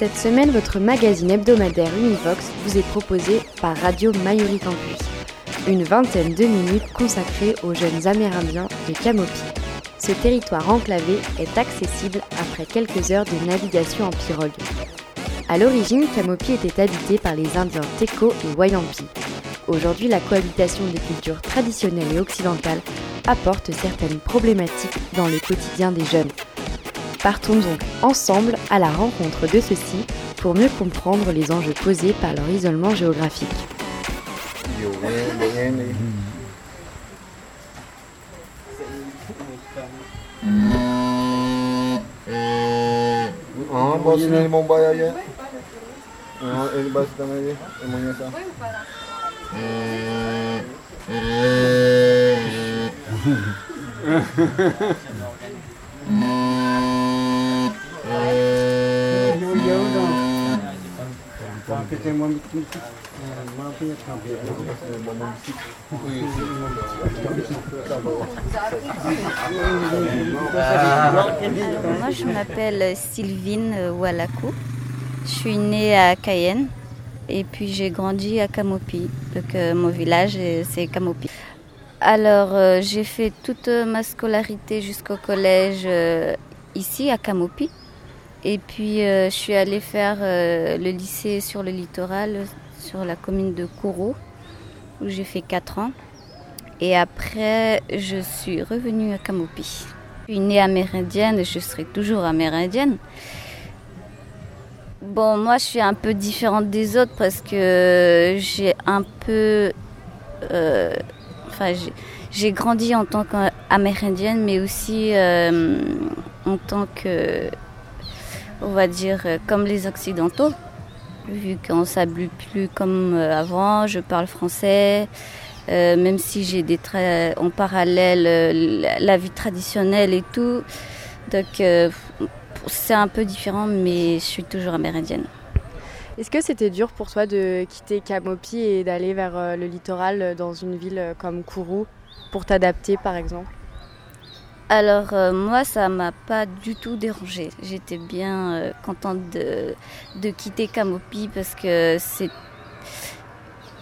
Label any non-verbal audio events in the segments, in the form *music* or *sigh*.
Cette semaine, votre magazine hebdomadaire Univox vous est proposé par Radio Mayuri Campus. Une vingtaine de minutes consacrées aux jeunes amérindiens de Camopi. Ce territoire enclavé est accessible après quelques heures de navigation en pirogue. À l'origine, Camopi était habité par les Indiens Teco et Wayampi. Aujourd'hui, la cohabitation des cultures traditionnelles et occidentales apporte certaines problématiques dans le quotidien des jeunes. Partons donc ensemble à la rencontre de ceux-ci pour mieux comprendre les enjeux posés par leur isolement géographique. *laughs* *laughs* Moi, je m'appelle Sylvine Walakou. Je suis née à Cayenne et puis j'ai grandi à Camopi. Donc, euh, mon village, euh, c'est Camopi. Alors, euh, j'ai fait toute ma scolarité jusqu'au collège ici à Camopi. Et puis, euh, je suis allée faire euh, le lycée sur le littoral, sur la commune de Kourou, où j'ai fait 4 ans. Et après, je suis revenue à Camopi. Je suis née amérindienne je serai toujours amérindienne. Bon, moi, je suis un peu différente des autres parce que j'ai un peu. euh, enfin, j'ai- grandi en tant qu'amérindienne, mais aussi en tant que. On va dire euh, comme les Occidentaux. Vu qu'on s'habille plus comme euh, avant, je parle français. euh, même si j'ai des traits en parallèle, la, vie traditionnelle et tout. Donc, c'est un peu différent, mais je suis toujours amérindienne. Est-ce que c'était dur pour toi de quitter Camopi et d'aller vers le littoral dans une ville comme Kourou pour t'adapter par exemple? Alors euh, moi, ça m'a pas du tout dérangé. J'étais bien euh, contente de, quitter Camopi parce que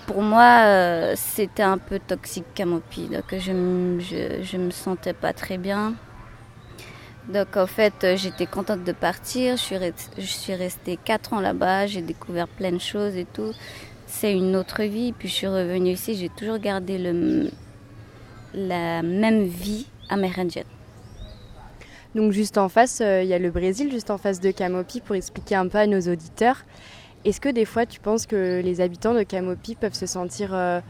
pour moi euh, c'était un peu toxique Camopi. Donc je je, me sentais pas très bien. Donc en fait, j'étais contente de partir. Je suis, restée quatre ans là-bas. J'ai découvert plein de choses et tout. C'est une autre vie. Puis je suis revenue ici. J'ai toujours gardé la même vie amérindienne. Donc juste en face, euh, il y a le Brésil, juste en face de Camopi, pour expliquer un peu à nos auditeurs. Est-ce que des fois tu penses que les habitants de Camopi peuvent se sentir euh,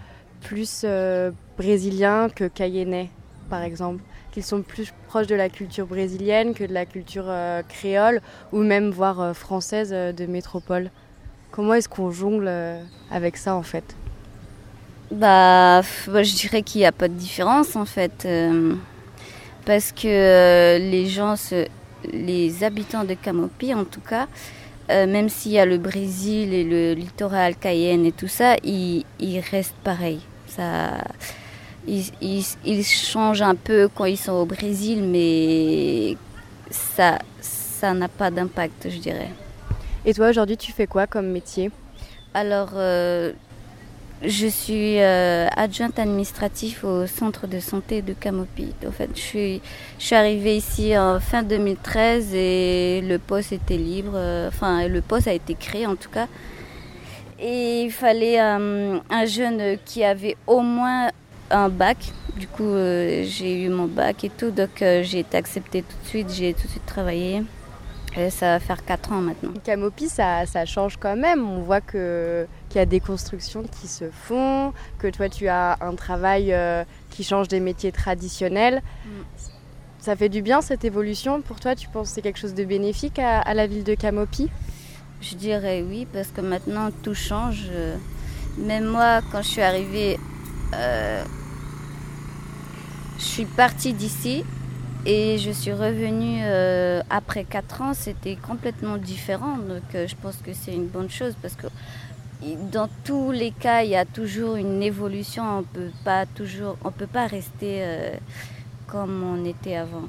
plus euh, brésiliens que cayennais, par exemple? Qu'ils sont plus proches de la culture brésilienne que de la culture créole, ou même voire française de métropole? Comment est-ce qu'on jongle avec ça en fait? Bah, bah, je dirais qu'il n'y a pas de différence en fait. Parce que euh, les gens, se- les habitants de Camopi en tout cas, euh, même s'il y a le Brésil et le littoral Cayenne et tout ça, ils, ils restent pareils. Ça, ils, ils, ils changent un peu quand ils sont au Brésil, mais ça ça n'a pas d'impact, je dirais. Et toi aujourd'hui tu fais quoi comme métier? Alors, euh, je suis euh, adjointe administrative au centre de santé de Camopi. En fait, je suis, arrivée ici en fin 2013 et le poste était libre. euh, Enfin, le poste a été créé en tout cas. Et il fallait euh, un jeune qui avait au moins un bac. Du coup, j'ai eu mon bac et tout. Donc, j'ai été acceptée tout de suite. J'ai tout de suite travaillé. Et ça va faire 4 ans maintenant. Camopi, ça change quand même. On voit que qu'il y a des constructions qui se font, que toi tu as un travail euh, qui change des métiers traditionnels. Mm. Ça fait du bien cette évolution pour toi Tu penses que c'est quelque chose de bénéfique à, à la ville de Camopi? Je dirais oui, parce que maintenant tout change. Même moi, quand je suis arrivée, euh, je suis partie d'ici et je suis revenue euh, après 4 ans. C'était complètement différent. Donc je pense que c'est une bonne chose parce que dans tous les cas, il y a toujours une évolution. On peut pas toujours, on peut pas rester comme on était avant.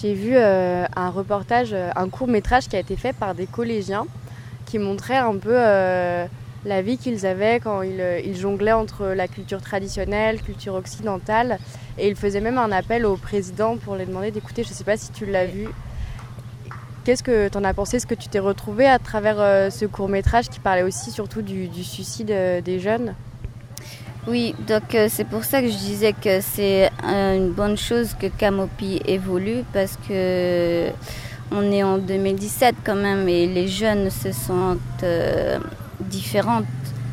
J'ai vu euh, un reportage, euh, un court métrage qui a été fait par des collégiens qui montrait un peu euh, la vie qu'ils avaient quand ils, jonglaient entre la culture traditionnelle, culture occidentale. Et ils faisaient même un appel au président pour les demander d'écouter. Je ne sais pas si tu l'as vu. Qu'est-ce que tu en as pensé? Est-ce que tu t'es retrouvé à travers ce court métrage qui parlait aussi surtout du suicide des jeunes? Oui, donc euh, c'est pour ça que je disais que c'est une bonne chose que Camopi évolue parce que on est en 2017 quand même et les jeunes se sentent euh, différentes.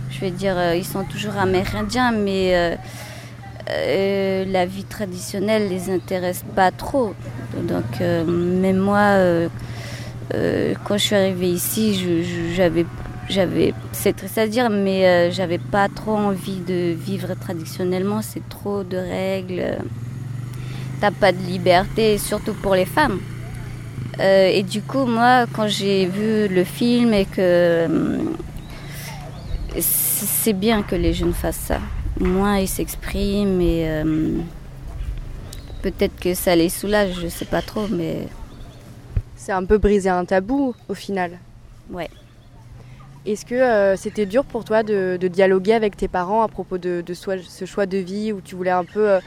Je veux dire, euh, ils sont toujours amérindiens, mais la vie traditionnelle les intéresse pas trop. Donc moi, quand je suis arrivée ici, j'avais j'avais, c'est triste à dire, mais euh, j'avais pas trop envie de vivre traditionnellement. C'est trop de règles. T'as pas de liberté, surtout pour les femmes. Euh, et du coup, moi, quand j'ai vu le film et que euh, c'est bien que les jeunes fassent ça. Moins ils s'expriment et peut-être que ça les soulage, je sais pas trop, mais c'est un peu briser un tabou au final. Ouais. Est-ce que euh, c'était dur pour toi de, dialoguer avec tes parents à propos de, ce choix de vie où tu voulais un peu, euh,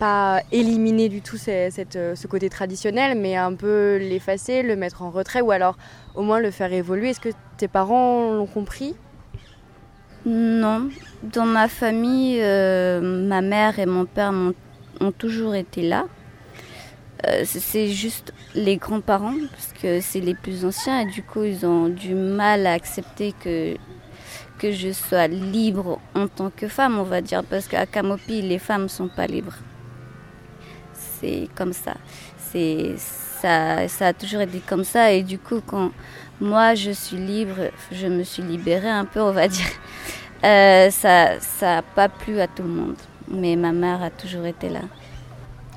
pas éliminer du tout cette, euh, ce côté traditionnel, mais un peu l'effacer, le mettre en retrait ou alors au moins le faire évoluer? Est-ce que tes parents l'ont compris? Non. Dans ma famille, ma mère et mon père ont toujours été là. Euh, c'est juste les grands-parents, parce que c'est les plus anciens, et du coup, ils ont du mal à accepter que, que je sois libre en tant que femme, on va dire, parce qu'à Camopi, les femmes ne sont pas libres. C'est comme ça. C'est, ça. Ça a toujours été comme ça, et du coup, quand moi je suis libre, je me suis libérée un peu, on va dire, euh, ça n'a pas plu à tout le monde. Mais ma mère a toujours été là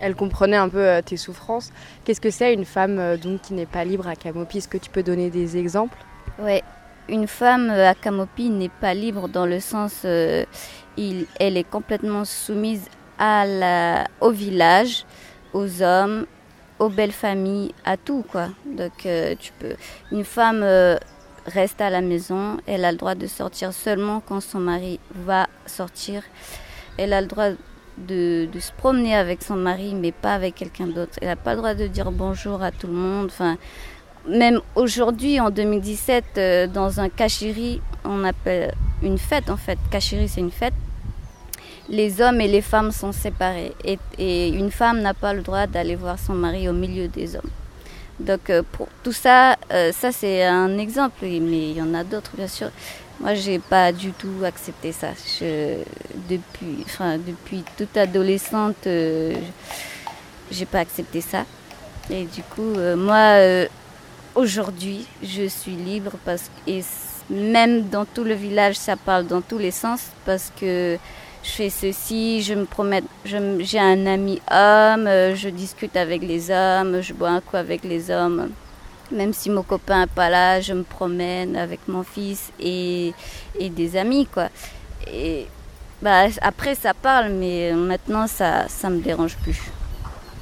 elle comprenait un peu euh, tes souffrances. Qu'est-ce que c'est une femme euh, donc qui n'est pas libre à Camopi? Est-ce que tu peux donner des exemples? Oui, une femme euh, à Camopi n'est pas libre dans le sens il, elle est complètement soumise à la, au village, aux hommes, aux belles familles, à tout quoi. Donc tu peux. Une femme reste à la maison, elle a le droit de sortir seulement quand son mari va sortir. Elle a le droit de, se promener avec son mari, mais pas avec quelqu'un d'autre. Elle n'a pas le droit de dire bonjour à tout le monde. Enfin, même aujourd'hui, en 2017, euh, dans un kachiri, on appelle une fête en fait. Kachiri, c'est une fête. Les hommes et les femmes sont séparés. Et, une femme n'a pas le droit d'aller voir son mari au milieu des hommes. Donc, euh, pour tout ça, euh, ça c'est un exemple, mais il y en a d'autres, bien sûr. Moi, j'ai pas du tout accepté ça. depuis, enfin, depuis toute adolescente, euh, j'ai pas accepté ça. Et du coup, euh, moi, euh, aujourd'hui, je suis libre parce que même dans tout le village, ça parle dans tous les sens parce que je fais ceci, je me promets, j'ai un ami homme, je discute avec les hommes, je bois un coup avec les hommes. Même si mon copain n'est pas là, je me promène avec mon fils et, et des amis, quoi. Et bah, après, ça parle, mais maintenant, ça ne me dérange plus.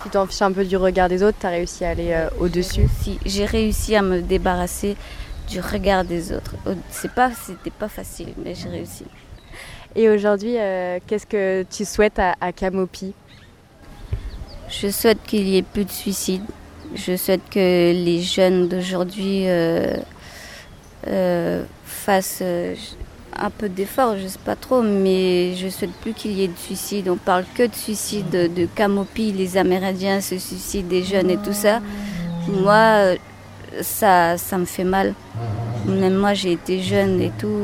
Tu t'en fiches un peu du regard des autres, tu as réussi à aller euh, au-dessus? Si, j'ai réussi à me débarrasser du regard des autres. C'est pas, c'était pas facile, mais j'ai réussi. Et aujourd'hui, euh, qu'est-ce que tu souhaites à, à Camopi? Je souhaite qu'il y ait plus de suicides, je souhaite que les jeunes d'aujourd'hui euh, euh, fassent euh, un peu d'effort, je sais pas trop, mais je souhaite plus qu'il y ait de suicides. On parle que de suicides, de Camopi, les Amérindiens se suicident, des jeunes et tout ça. Moi, ça, ça me fait mal. Même moi, j'ai été jeune et tout.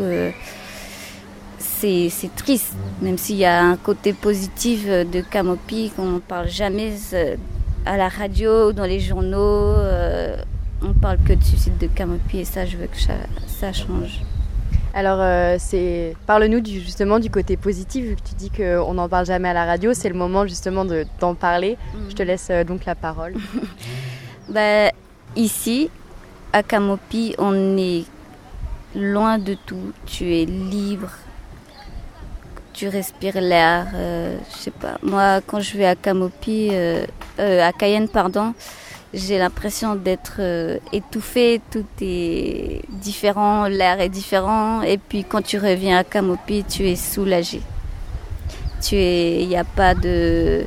c'est triste, même s'il y a un côté positif de Camopi qu'on ne parle jamais à la radio, dans les journaux, euh, on parle que de suicide de Camopi et ça, je veux que ça, change. Alors, euh, c'est parle-nous du, justement du côté positif, vu que tu dis qu'on n'en parle jamais à la radio, c'est le moment justement de, d'en parler. Je te laisse euh, donc la parole. *laughs* Bah, ici, à Camopi, on est loin de tout. Tu es libre. Tu respires l'air. euh, je sais pas. Moi, quand je vais à Camopi, euh, euh, à Cayenne, pardon, j'ai l'impression d'être étouffée. Tout est différent. L'air est différent. Et puis, quand tu reviens à Camopi, tu es soulagé. Tu es. Il n'y a pas de.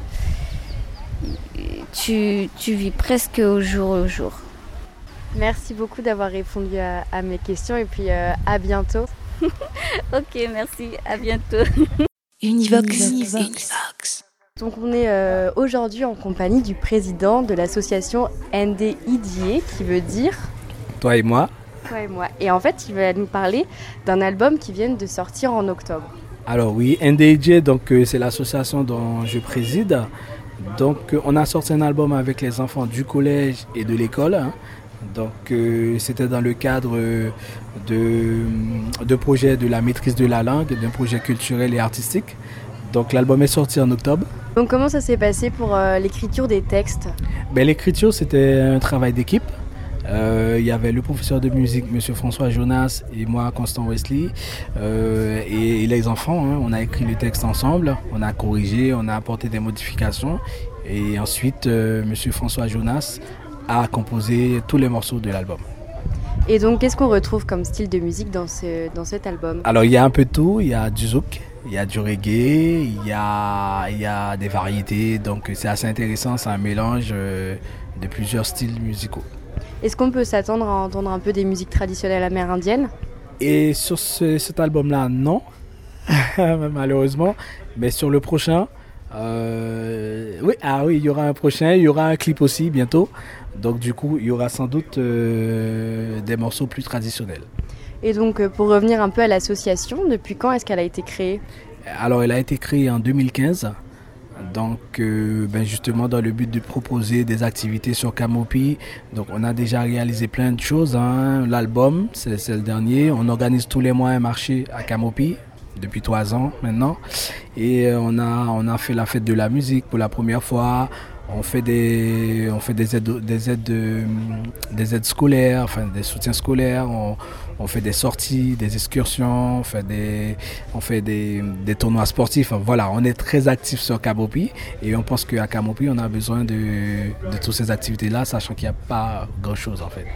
Tu, tu vis presque au jour au jour. Merci beaucoup d'avoir répondu à, à mes questions et puis à bientôt. *laughs* *laughs* Ok, merci. À bientôt. *laughs* Univox. Univox. Donc on est euh, aujourd'hui en compagnie du président de l'association NDIDIE qui veut dire Toi et moi. toi et moi. Et en fait, il va nous parler d'un album qui vient de sortir en octobre. Alors oui, NDJ, donc euh, c'est l'association dont je préside. Donc euh, on a sorti un album avec les enfants du collège et de l'école. hein. Donc euh, c'était dans le cadre euh, de, de projets de la maîtrise de la langue, d'un projet culturel et artistique. Donc l'album est sorti en octobre. Donc comment ça s'est passé pour euh, l'écriture des textes? Ben, L'écriture, c'était un travail d'équipe. Euh, il y avait le professeur de musique, M. François Jonas, et moi, Constant Wesley, euh, et, et les enfants. hein. on a écrit le texte ensemble, on a corrigé, on a apporté des modifications. Et ensuite, euh, M. François Jonas a composé tous les morceaux de l'album. Et donc qu'est-ce qu'on retrouve comme style de musique dans, ce, dans cet album? Alors, il y a un peu de tout. Il y a du zouk, il y a du reggae, il y a, il y a des variétés. Donc, c'est assez intéressant. C'est un mélange euh, de plusieurs styles musicaux. Est-ce qu'on peut s'attendre à entendre un peu des musiques traditionnelles amérindiennes? Et sur ce- cet album-là, non, *laughs* malheureusement. Mais sur le prochain, euh, oui, ah oui, il y aura un prochain, il y aura un clip aussi bientôt. Donc du coup, il y aura sans doute euh, des morceaux plus traditionnels. Et donc euh, pour revenir un peu à l'association, depuis quand est-ce qu'elle a été créée? Alors, elle a été créée en 2015. Donc, euh, ben justement, dans le but de proposer des activités sur Camopi. Donc, on a déjà réalisé plein de choses. hein. L'album, c'est le dernier. On organise tous les mois un marché à Camopi depuis trois ans maintenant. Et on a, on a fait la fête de la musique pour la première fois. On fait des, on fait des aides, des aides, de- des aides scolaires, enfin des soutiens scolaires. On, on fait des sorties, des excursions, on fait des, on fait des, des tournois sportifs. Enfin, Voilà, on est très actifs sur Camopi et on pense qu'à Camopi, on a besoin de, de toutes ces activités-là, sachant qu'il n'y a pas grand-chose en fait.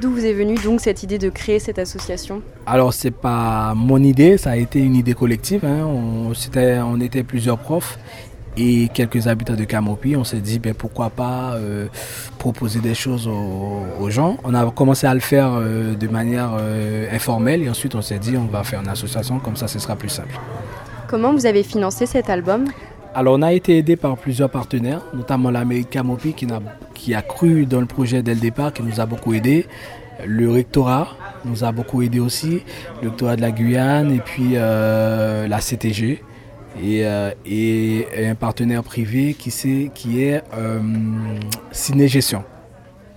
D'où vous est venue donc cette idée de créer cette association? Alors, c'est pas mon idée, ça a été une idée collective. hein. On était plusieurs profs et quelques habitants de Camopi. On s'est dit, ben, pourquoi pas euh, proposer des choses aux, aux gens. On a commencé à le faire euh, de manière euh, informelle et ensuite on s'est dit, on va faire une association, comme ça ce sera plus simple. Comment vous avez financé cet album? Alors, on a été aidé par plusieurs partenaires, notamment l'Amérique Camopi qui, n'a- qui a cru dans le projet dès le départ, qui nous a beaucoup aidé. Le rectorat nous a beaucoup aidé aussi, le rectorat de la Guyane et puis euh, la CTG. Et, euh, et un partenaire privé qui, c'est- qui est euh, Ciné Gestion,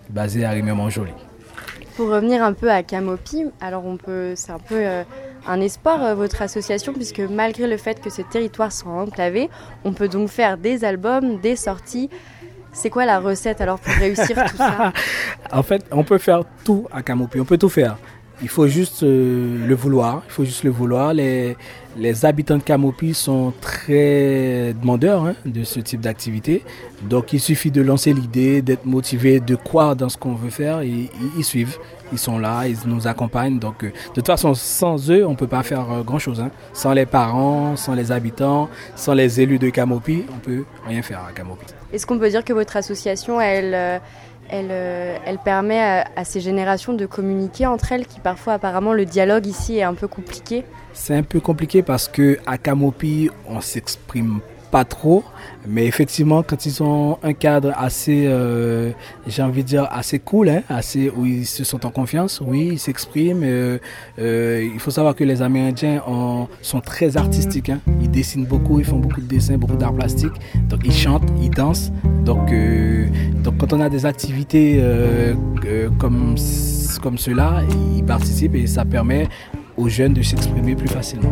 basé à Rimé-Montjoly. Pour revenir un peu à Camopi, alors on peut, c'est un peu euh, un espoir votre association puisque malgré le fait que ces territoires sont enclavés, on peut donc faire des albums, des sorties. C'est quoi la recette alors pour réussir tout ça? *laughs* En fait, on peut faire tout à Camopi, on peut tout faire. Il faut juste euh, le vouloir, il faut juste le vouloir. Les, les habitants de Camopi sont très demandeurs hein, de ce type d'activité. Donc il suffit de lancer l'idée, d'être motivé, de croire dans ce qu'on veut faire ils, suivent. Ils sont là, ils nous accompagnent. Donc euh, de toute façon, sans eux, on ne peut pas faire euh, grand-chose. hein. Sans les parents, sans les habitants, sans les élus de Camopi, on peut rien faire à Camopi. Est-ce qu'on peut dire que votre association, elle, elle, euh, elle permet à, ces générations de communiquer entre elles qui parfois apparemment le dialogue ici est un peu compliqué. C'est un peu compliqué parce que à Camopi, on s'exprime pas trop, mais effectivement, quand ils ont un cadre assez, euh, j'ai envie de dire assez cool, hein, assez où ils se sentent en confiance, oui, ils s'expriment. euh, euh, il faut savoir que les Amérindiens ont- sont très artistiques, hein. ils dessinent beaucoup, ils font beaucoup de dessins, beaucoup d'art plastique, donc ils chantent, ils dansent. Donc, donc quand on a des activités comme comme cela, ils participent et ça permet aux jeunes de s'exprimer plus facilement.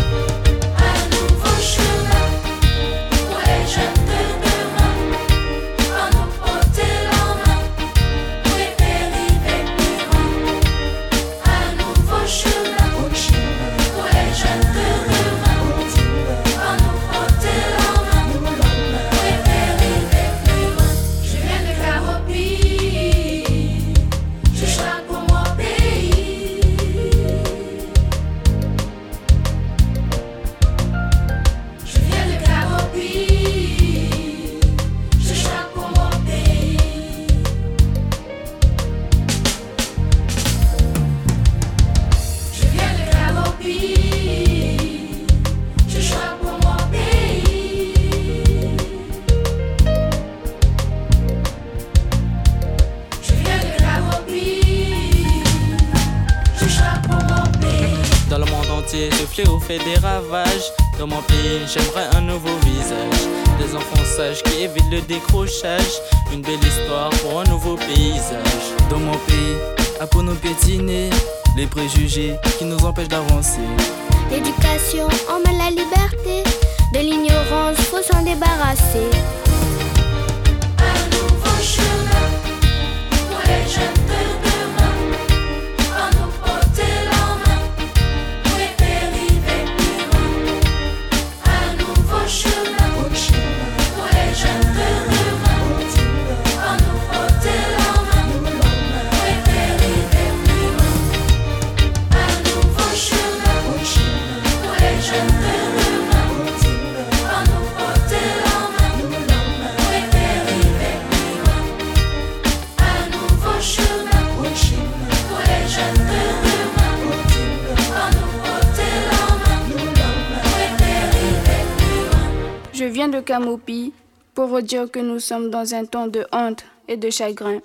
mon pays, j'aimerais un nouveau visage. Des enfants sages qui évitent le décrochage. Une belle histoire pour un nouveau paysage. Dans mon pays, à pour nous piétiner. Les préjugés qui nous empêchent d'avancer. L'éducation Camopi pour vous dire que nous sommes dans un temps de honte et de chagrin.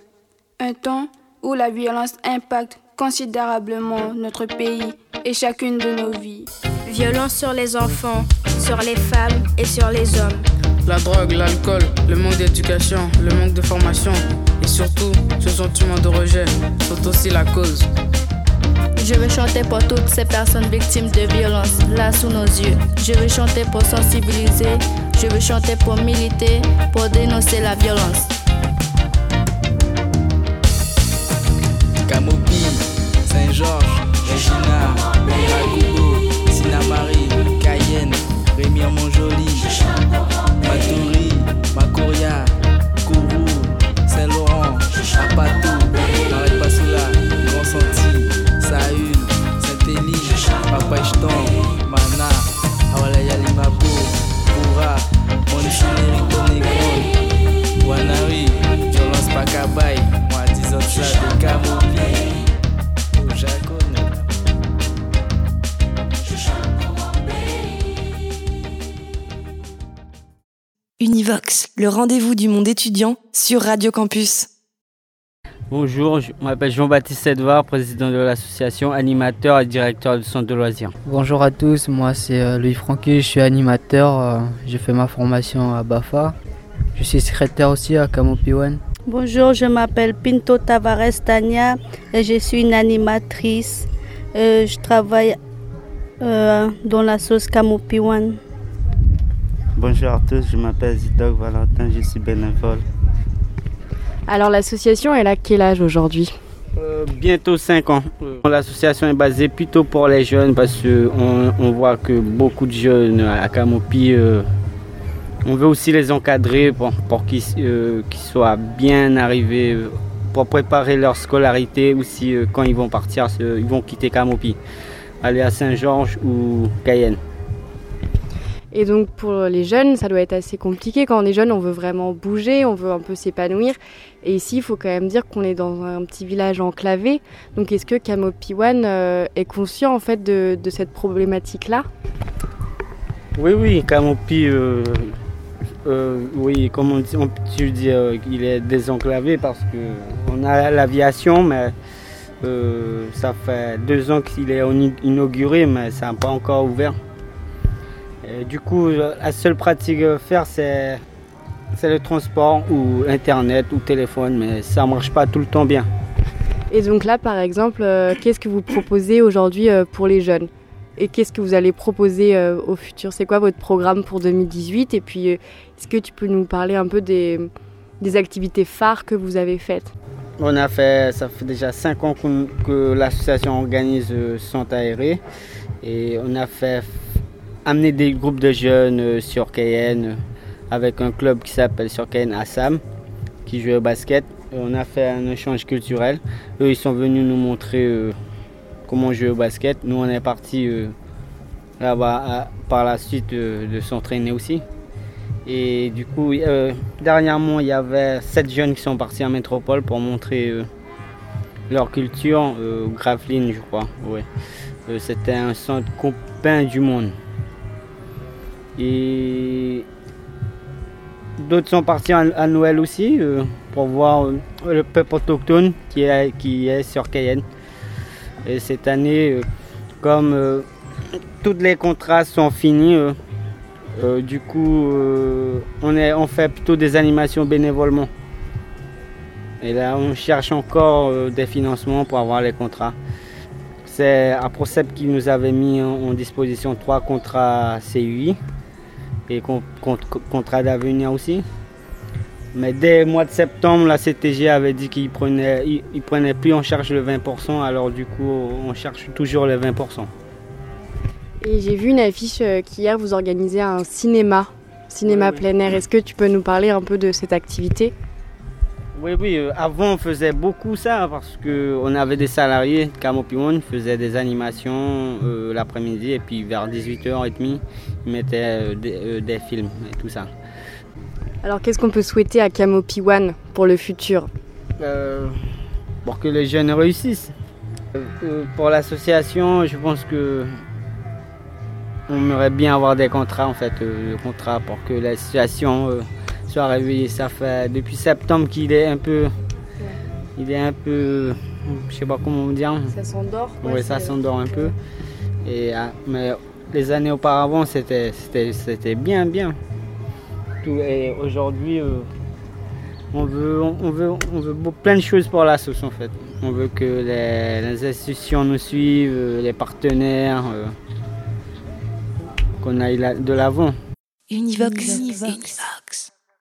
Un temps où la violence impacte considérablement notre pays et chacune de nos vies. Violence sur les enfants, sur les femmes et sur les hommes. La drogue, l'alcool, le manque d'éducation, le manque de formation et surtout ce sentiment de rejet sont aussi la cause. Je veux chanter pour toutes ces personnes victimes de violences là sous nos yeux. Je veux chanter pour sensibiliser je veux chanter pour militer, pour dénoncer la violence. Camopi, Saint-Georges, Regina, Miracubo, Sinamari, Cayenne, Rémier Montjoli, Maturi, Le rendez-vous du monde étudiant sur Radio Campus. Bonjour, je m'appelle Jean-Baptiste Edouard, président de l'association, animateur et directeur du centre de loisirs. Bonjour à tous, moi c'est euh, Louis Franqui, je suis animateur, euh, j'ai fait ma formation à BAFA. Je suis secrétaire aussi à Camopi One. Bonjour, je m'appelle Pinto Tavares Tania et je suis une animatrice. Euh, je travaille dans la sauce Camopi One. Bonjour à tous, je m'appelle Zidog Valentin, je suis bénévole. Alors l'association, elle a quel âge aujourd'hui? Euh, bientôt 5 ans. Euh, L'association est basée plutôt pour les jeunes parce qu'on on voit que beaucoup de jeunes à Camopi, euh, on veut aussi les encadrer pour, pour qu'ils euh, soient bien arrivés, pour préparer leur scolarité aussi quand ils vont partir, ils vont quitter Camopi, aller à Saint-Georges ou Cayenne. Et donc pour les jeunes, ça doit être assez compliqué. Quand on est jeune, on veut vraiment bouger, on veut un peu s'épanouir. Et ici, il faut quand même dire qu'on est dans un petit village enclavé. Donc est-ce que Camopi One euh, est conscient en fait de, cette problématique-là? Oui, oui, Camopi, euh, euh, oui, comme on, on- dis, euh, il est désenclavé parce que on a l'aviation, mais ça fait deux ans qu'il est inauguré, mais ça n'a pas encore ouvert. Et du coup, la seule pratique à faire, c'est c'est le transport ou Internet ou téléphone, mais ça ne marche pas tout le temps bien. Et donc là, par exemple, euh, qu'est-ce que vous proposez aujourd'hui euh, pour les jeunes? Et qu'est-ce que vous allez proposer euh, au futur? C'est quoi votre programme pour 2018 Et puis, est-ce que tu peux nous parler un peu des, des activités phares que vous avez faites? On a fait, ça fait déjà cinq ans qu'on- que l'association organise Centre aéré. Et on a fait amener des groupes de jeunes euh, sur Cayenne euh, avec un club qui s'appelle sur Cayenne Assam qui joue au basket. Et on a fait un échange culturel. Eux, ils sont venus nous montrer euh, comment jouer au basket. Nous, on est partis euh, là-bas par la suite euh, de s'entraîner aussi. Et du coup, euh, dernièrement, il y avait sept jeunes qui sont partis en métropole pour montrer euh, leur culture, euh, Gravelines, je crois. Euh, C'était un centre copain du monde. Et d'autres sont partis à, Noël aussi euh, pour voir euh, le peuple autochtone qui est, sur Cayenne. Et cette année, euh, comme tous les contrats sont finis, du coup, on, fait plutôt des animations bénévolement. Et là, on cherche encore des financements pour avoir les contrats. C'est Aprocep qui nous avait mis en disposition trois contrats CUI et con- con- contrats d'avenir aussi. Mais dès le mois de septembre, la CTG avait dit qu'il prenait, il, il prenait plus en charge le 20%, alors du coup, on cherche toujours les 20%. Et j'ai vu une affiche euh, qu'hier vous organisez un cinéma, cinéma plein air. Est-ce que tu peux nous parler un peu de cette activité? Oui, oui, euh, avant on faisait beaucoup ça parce qu'on avait des salariés, Camopi One faisait des animations euh, l'après-midi et puis vers 18h30 ils mettaient euh, des, des films et tout ça. Alors qu'est-ce qu'on peut souhaiter à Camopi One pour le futur? Euh, pour que les jeunes réussissent. Pour l'association, je pense que on aimerait bien avoir des contrats en fait, euh, le contrat pour que l'association soit réveillée. Ça fait depuis septembre qu'il est un peu, il est un peu, je sais pas comment dire. Ça s'endort Oui, ça s'endort un peu. Et, ah, mais les années auparavant, c'était, c'était, c'était bien, bien. Tout, et aujourd'hui, euh, on veut, on veut, on veut plein de choses pour l'association en fait. On veut que les, les institutions nous suivent, euh, les partenaires, euh, qu'on aille la- de l'avant. Univox.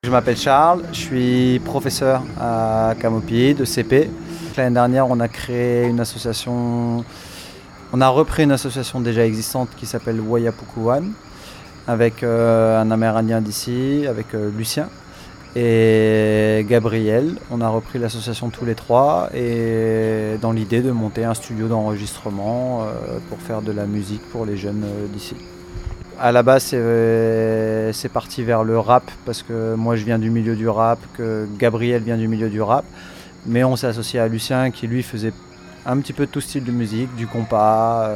Je m'appelle Charles, je suis professeur à Camopi de CP. L'année dernière, on a créé une association, on a repris une association déjà existante qui s'appelle Wayapukuwan avec euh, un Amérindien d'ici, avec euh, Lucien et Gabriel. On a repris l'association tous les trois et dans l'idée de monter un studio d'enregistrement euh, pour faire de la musique pour les jeunes d'ici. À la base, c'est c'est parti vers le rap parce que moi je viens du milieu du rap, que Gabriel vient du milieu du rap. Mais on s'est associé à Lucien qui lui faisait un petit peu de tout style de musique, du compas, euh,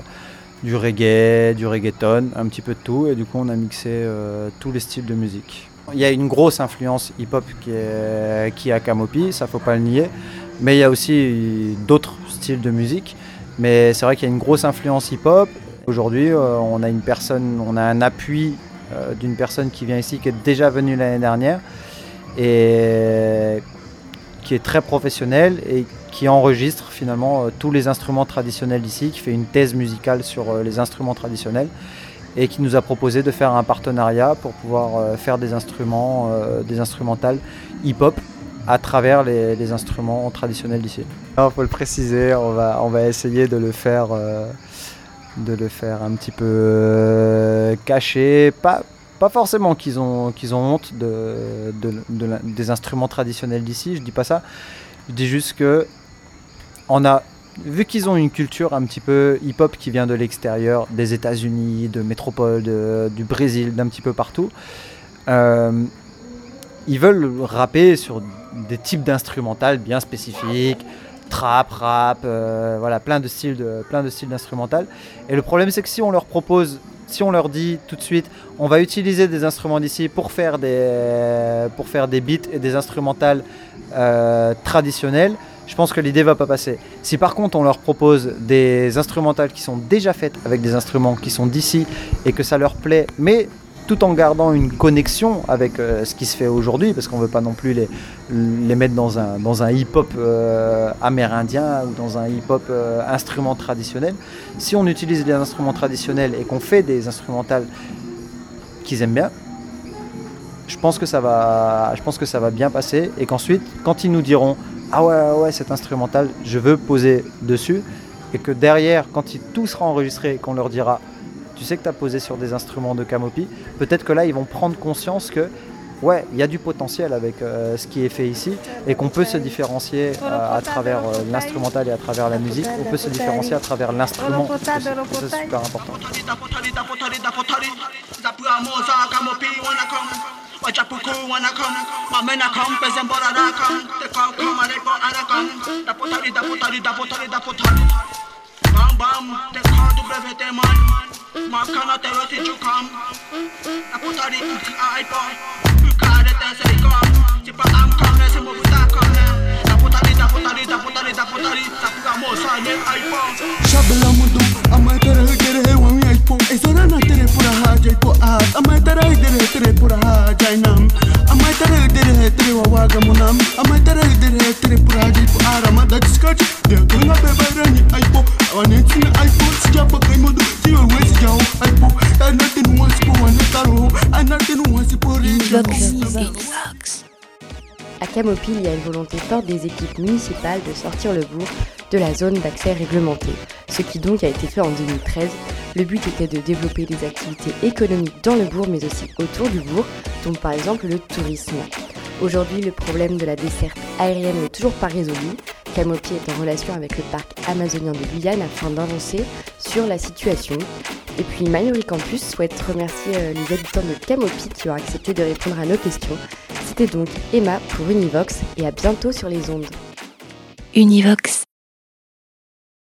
du reggae, du reggaeton, un petit peu de tout. Et du coup, on a mixé euh, tous les styles de musique. Il y a une grosse influence hip-hop qui est, qui à Camopi, ça faut pas le nier. Mais il y a aussi d'autres styles de musique. Mais c'est vrai qu'il y a une grosse influence hip-hop. Aujourd'hui, euh, on a une personne, on a un appui euh, d'une personne qui vient ici, qui est déjà venue l'année dernière et qui est très professionnelle et qui enregistre finalement euh, tous les instruments traditionnels d'ici, qui fait une thèse musicale sur les instruments traditionnels et qui nous a proposé de faire un partenariat pour pouvoir faire des instruments, des instrumentales hip-hop à travers les, instruments traditionnels d'ici. Il faut le préciser, on va, essayer de le faire, de le faire un petit peu euh, caché, pas, pas forcément qu'ils ont, ont honte de, des instruments traditionnels d'ici, je dis pas ça, je dis juste que on a vu qu'ils ont une culture un petit peu hip-hop qui vient de l'extérieur, des États-Unis, de métropole, du Brésil, d'un petit peu partout, euh, ils veulent rapper sur des types d'instrumental bien spécifiques, trap, rap, euh, voilà, plein de styles plein de styles d'instrumental. Et le problème, c'est que si on leur propose, si on leur dit tout de suite, on va utiliser des instruments d'ici pour faire des, pour beats et des instrumentales euh, traditionnels, je pense que l'idée va pas passer. Si par contre on leur propose des instrumentales qui sont déjà faites avec des instruments qui sont d'ici et que ça leur plaît, mais tout en gardant une connexion avec euh, ce qui se fait aujourd'hui, parce qu'on ne veut pas non plus les, les mettre dans un, dans un hip-hop euh, amérindien ou dans un hip-hop euh, instrument traditionnel. Si on utilise des instruments traditionnels et qu'on fait des instrumentales qu'ils aiment bien, je pense que ça va, je pense que ça va bien passer et qu'ensuite, quand ils nous diront ah ouais ouais, ouais cet instrumental, je veux poser dessus, et que derrière, quand tout sera enregistré, qu'on leur dira tu sais que tu as posé sur des instruments de Camopi, peut-être que là ils vont prendre conscience que ouais, il y a du potentiel avec euh, ce qui est fait ici et qu'on peut se différencier euh, à travers euh, l'instrumental et à travers la musique, on peut se différencier à travers l'instrument. c'est super important. Más canatero si chucam La puta di tutti a iPod Bucare te se ricom Si patam kamne se mo buta kamne La puta di, la puta di, la puta di, la puta di Sa puga mo sa ne iPod Shabla mundu Amai tere hi tere he wami iPod Ezora na tere pura ha jai ko aat Amai tere hi tere tere pura ha jai nam Amai tere hi tere he tere wa wa gamu nam Amai tere hi tere he tere pura ha jai ko aat Amai da jiskaj Dia kuna beba rani iPod Awa netsi na iPod À Camopi, il y a une volonté forte des équipes municipales de sortir le bourg de la zone d'accès réglementé, ce qui donc a été fait en 2013. Le but était de développer des activités économiques dans le bourg, mais aussi autour du bourg, dont par exemple le tourisme. Aujourd'hui, le problème de la desserte aérienne n'est toujours pas résolu. Camopi est en relation avec le parc amazonien de Guyane afin d'avancer sur la situation. Et puis Mayori Campus souhaite remercier euh, les habitants de Camopi qui ont accepté de répondre à nos questions. C'était donc Emma pour Univox et à bientôt sur les ondes. Univox.